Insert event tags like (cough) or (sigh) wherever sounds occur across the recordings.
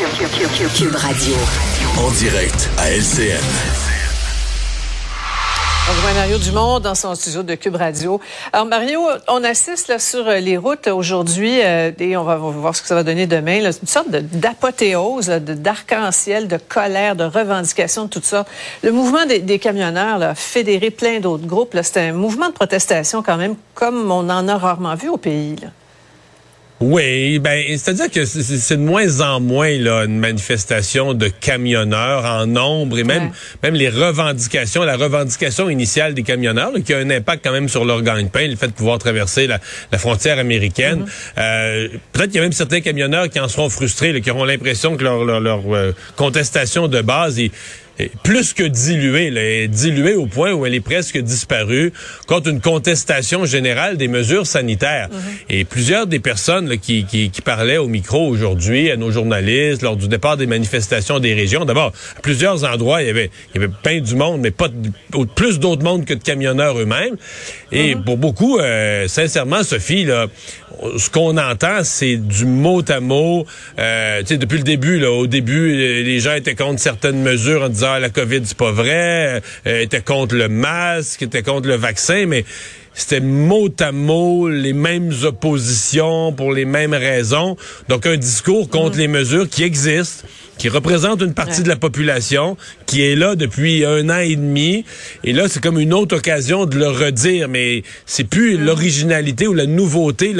Cube Radio. En direct à LCN. On rejoint Mario Dumont dans son studio de Cube Radio. Alors Mario, on assiste là, sur les routes aujourd'hui euh, et on va, voir ce que ça va donner demain. Là, une sorte d'apothéose, d'arc-en-ciel, de colère, de revendication de toutes sortes. Le mouvement des, des camionneurs là, a fédéré plein d'autres groupes. C'est un mouvement de protestation quand même comme on en a rarement vu au pays. Là. Oui, ben c'est-à-dire que c'est de moins en moins là une manifestation de camionneurs en nombre et même même les revendications, la revendication initiale des camionneurs qui a un impact quand même sur leur gagne-pain, le fait de pouvoir traverser la, frontière américaine. Mm-hmm. euh, Peut-être qu'il y a même certains camionneurs qui en seront frustrés, qui auront l'impression que leur, leur, leur euh, contestation de base est plus que diluée, elle est diluée au point où elle est presque disparue contre une contestation générale des mesures sanitaires. Mhm. Et plusieurs des personnes qui, qui, qui, parlaient au micro aujourd'hui à nos journalistes lors du départ des manifestations des régions, d'abord, à plusieurs endroits, il y avait, il y avait plein du monde, mais pas plus d'autres monde que de camionneurs eux-mêmes. Et mhm. pour beaucoup, euh, sincèrement, Sophie, là, ce qu'on entend, c'est du mot à mot. Euh, depuis le début, là, au début, les gens étaient contre certaines mesures en disant ah, la COVID, c'est pas vrai, euh, étaient contre le masque, étaient contre le vaccin, mais c'était mot à mot les mêmes oppositions pour les mêmes raisons. Donc un discours contre mm. les mesures qui existent qui représente une partie de la population, qui est là depuis un an et demi. Et là, c'est comme une autre occasion de le redire, mais c'est plus mm. l'originalité ou la nouveauté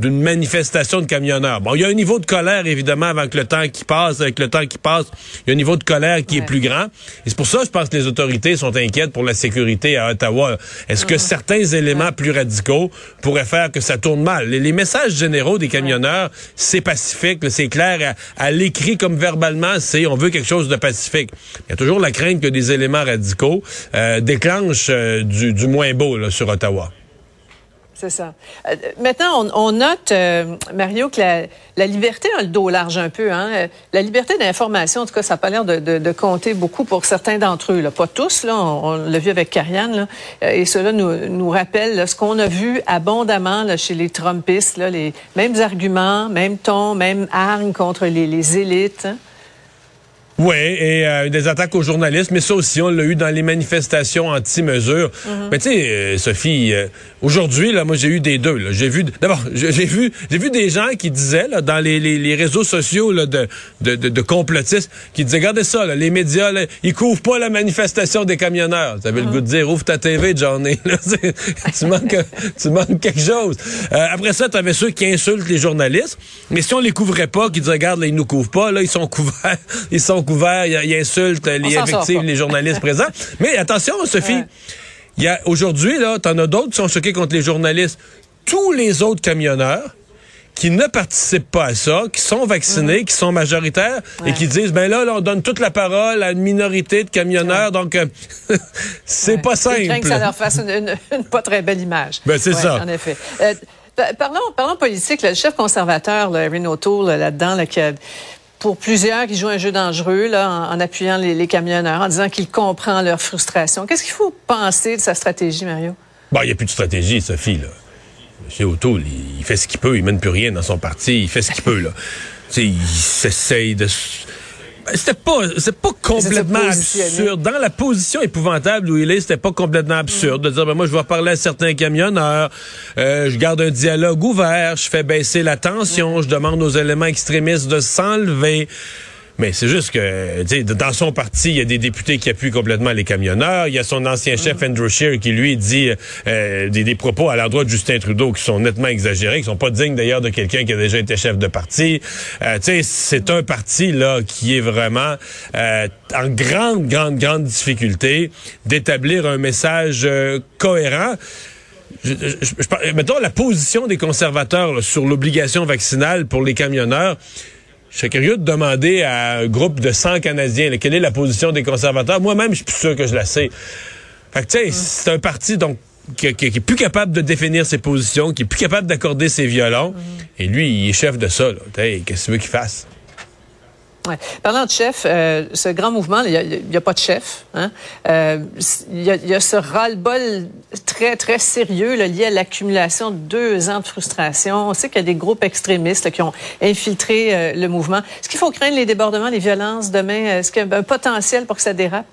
d'une manifestation de camionneurs. Bon, il y a un niveau de colère, évidemment, avec le temps qui passe, avec le temps qui passe, il y a un niveau de colère qui est plus grand. Et c'est pour ça, je pense que les autorités sont inquiètes pour la sécurité à Ottawa. Est-ce que mm. certains éléments plus radicaux pourraient faire que ça tourne mal? Les, messages généraux des camionneurs, c'est pacifique, c'est clair à, à l'écrit comme verbalement c'est on veut quelque chose de pacifique. Il y a toujours la crainte que des éléments radicaux euh, déclenchent euh, du, moins beau sur Ottawa. C'est ça. Euh, maintenant, on, note, Mario, que la, liberté a le dos large un peu. Hein? La liberté d'information, en tout cas, ça n'a pas l'air de, compter beaucoup pour certains d'entre eux. Pas tous, on, l'a vu avec Karianne. Et cela nous, rappelle ce qu'on a vu abondamment chez les Trumpistes, les mêmes arguments, même ton, même hargne contre les, les élites. Hein? Oui, et euh, des attaques aux journalistes, mais ça aussi, on l'a eu dans les manifestations anti-mesures. Mhm. Mais tu sais, euh, Sophie, euh, aujourd'hui, là, moi, j'ai eu des deux. J'ai vu, d'abord, j'ai vu, j'ai vu des gens qui disaient là, dans les, les, réseaux sociaux là, de, de, de, complotistes, qui disaient, regardez ça, là, les médias, là, ils couvrent pas la manifestation des camionneurs. Tu avais le mhm. goût de dire, ouvre ta TV, Johnny. (laughs) tu manques, tu manques quelque chose. après ça, tu avais ceux qui insultent les journalistes, mais si on les couvrait pas, qui disaient, regarde, là, ils nous couvrent pas, là, ils sont couverts, (laughs) ils sont couvert, il, insulte les effectifs, les journalistes (laughs) présents. Mais attention, Sophie, il y a aujourd'hui là, t'en as d'autres qui sont choqués contre les journalistes. Tous les autres camionneurs qui ne participent pas à ça, qui sont vaccinés, qui sont majoritaires et qui disent ben là, on donne toute la parole à une minorité de camionneurs, donc euh, (laughs) c'est pas simple. Que ça leur fasse une, pas très belle image. Ben c'est ça. En effet. Euh, parlons, parlons politique. le chef conservateur, là, O'Toole, là-dedans, là, qui a pour plusieurs qui jouent un jeu dangereux là, en, appuyant les, camionneurs, en disant qu'il comprend leur frustration. Qu'est-ce qu'il faut penser de sa stratégie, Mario? Bon, il n'y a plus de stratégie, Sophie. Là. M. O'Toole, il, fait ce qu'il peut, il mène plus rien dans son parti, il fait ce qu'il peut. Là. il s'essaye de c'était pas c'est pas complètement absurde. Dans la position épouvantable où il est c'était pas complètement absurde de dire ben moi je vais parler à certains camionneurs euh, je garde un dialogue ouvert je fais baisser la tension je demande aux éléments extrémistes de s'enlever mais c'est juste que, dans son parti, il y a des députés qui appuient complètement les camionneurs. Il y a son ancien chef, mm. Andrew Scheer, qui lui dit euh, des, propos à l'endroit de Justin Trudeau qui sont nettement exagérés, qui sont pas dignes d'ailleurs de quelqu'un qui a déjà été chef de parti. Euh, c'est un parti là qui est vraiment euh, en grande, grande, grande difficulté d'établir un message euh, cohérent. Je, mettons la position des conservateurs sur l'obligation vaccinale pour les camionneurs. Je serais curieux de demander à un groupe de 100 Canadiens quelle est la position des conservateurs? Moi-même, je suis plus sûr que je la sais. Fait que, tu sais, mm. c'est un parti, donc, qui, est plus capable de définir ses positions, qui est plus capable d'accorder ses violons. Mm. Et lui, il est chef de ça. Qu'est-ce que tu veux qu'il fasse? Ouais. Parlant de chef, euh, ce grand mouvement, il n'y a, pas de chef. Hein? Euh, il, y a, ce ras-le-bol très, très sérieux là, lié à l'accumulation de deux ans de frustration. On sait qu'il y a des groupes extrémistes qui ont infiltré euh, le mouvement. Est-ce qu'il faut craindre les débordements, les violences demain? Est-ce qu'il y a un potentiel pour que ça dérape?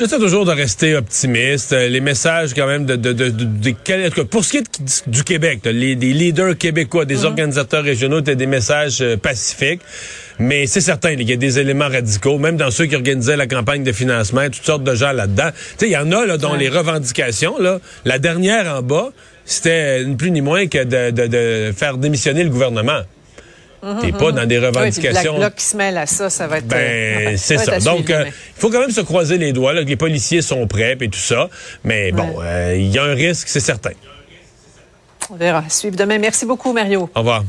J'essaie toujours de rester optimiste. Les messages quand même de, de, de, pour ce qui est du Québec, les, des leaders québécois, des mm-hmm. organisateurs régionaux, étaient des messages pacifiques. Mais c'est certain, il y a des éléments radicaux, même dans ceux qui organisaient la campagne de financement, toutes sortes de gens là-dedans. Tu sais, il y en a là, dont les revendications, là, la dernière en bas, c'était ni plus ni moins que de, faire démissionner le gouvernement. T'es pas dans des revendications. Oui, qui se mêle à ça, ça va être. Ben, euh, (laughs) c'est ça. Donc, euh, il faut quand même se croiser les doigts, là, que les policiers sont prêts et tout ça. Mais bon, euh, il y a un risque, c'est certain. On verra. Suivre demain. Merci beaucoup, Mario. Au revoir.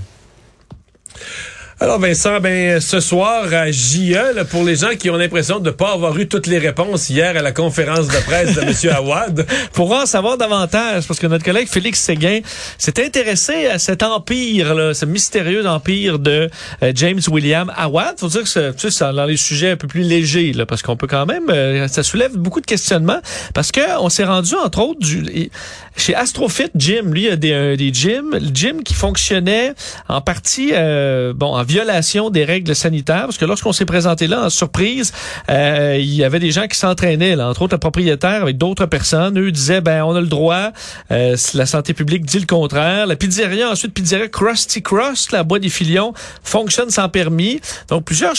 Alors Vincent, ben ce soir à JE, pour les gens qui ont l'impression de ne pas avoir eu toutes les réponses hier à la conférence de presse de M. (laughs) Awad. Pour en savoir davantage, parce que notre collègue Félix Séguin s'est intéressé à cet empire, là, ce mystérieux empire de euh, James William Awad. Faut dire que c'est tu sais, dans les sujets un peu plus légers, là, parce qu'on peut quand même, euh, ça soulève beaucoup de questionnements, parce que on s'est rendu entre autres du, chez Astrofit Gym. Lui, il y a des, des gyms, le gym qui fonctionnait en partie, euh, bon, en violation des règles sanitaires, parce que lorsqu'on s'est présenté là en surprise, euh, il y avait des gens qui s'entraînaient, là, entre autres un propriétaire avec d'autres personnes. Eux disaient, ben on a le droit. Euh, la santé publique dit le contraire. La pizzeria, ensuite pizzeria Krusty Crust, la boîte des filions, fonctionne sans permis. Donc plusieurs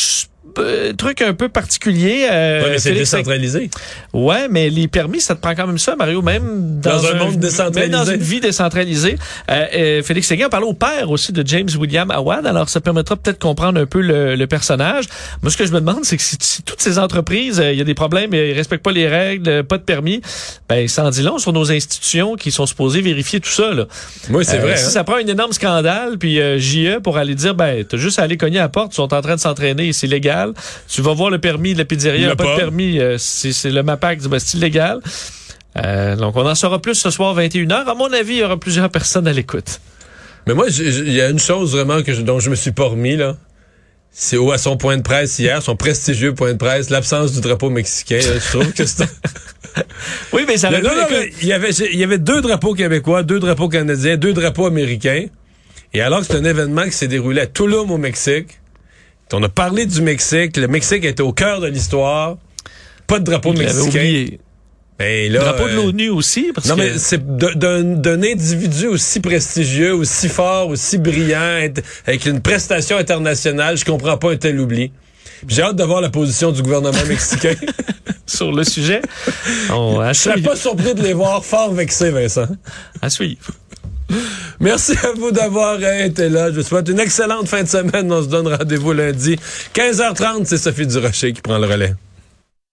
euh, truc un peu particulier. Euh, mais c'est décentralisé. Ouais, mais les permis, ça te prend quand même ça, Mario, même dans, un, monde décentralisé. Même dans une vie décentralisée. Euh, euh Félix Séguin a parlé au père aussi de James William Awad, alors ça permettra peut-être de comprendre un peu le, le, personnage. Moi, ce que je me demande, c'est que si, toutes ces entreprises, il y a des problèmes, ils respectent pas les règles, pas de permis, ben ça en dit long sur nos institutions qui sont supposées vérifier tout ça. Là. Oui, c'est vrai. Si hein. ça prend un énorme scandale, puis JE pour aller dire, ben t'as juste à aller cogner à la porte, ils sont en train de s'entraîner, c'est légal tu vas voir le permis de la pizzeria, pas, pas, de permis, euh, c'est le MAPAC, ben, c'est illégal. Euh, donc, on en saura plus ce soir 21h. À mon avis, il y aura plusieurs personnes à l'écoute. Mais moi, il y a une chose vraiment que je, dont je me suis pas remis, là. C'est à son point de presse hier, son prestigieux point de presse, l'absence du drapeau mexicain. je trouve que c'est... (laughs) oui, mais ça il, il, y avait, il y avait deux drapeaux québécois, deux drapeaux canadiens, deux drapeaux américains. Et alors que c'est un événement qui s'est déroulé à Tulum, au Mexique, on a parlé du Mexique. Le Mexique était au cœur de l'histoire. Pas de drapeau mexicain. Ben là, drapeau de l'ONU aussi. non, mais c'est d'un individu aussi prestigieux, aussi fort, aussi brillant, avec une prestation internationale. Je comprends pas un tel oubli. J'ai hâte de voir la position du gouvernement mexicain. (laughs) Sur le sujet. On, Je serais pas surpris de les voir fort vexés, Vincent. À suivre. Merci à vous d'avoir été là. Je vous souhaite une excellente fin de semaine. On se donne rendez-vous lundi. 15h30, c'est Sophie Durocher qui prend le relais.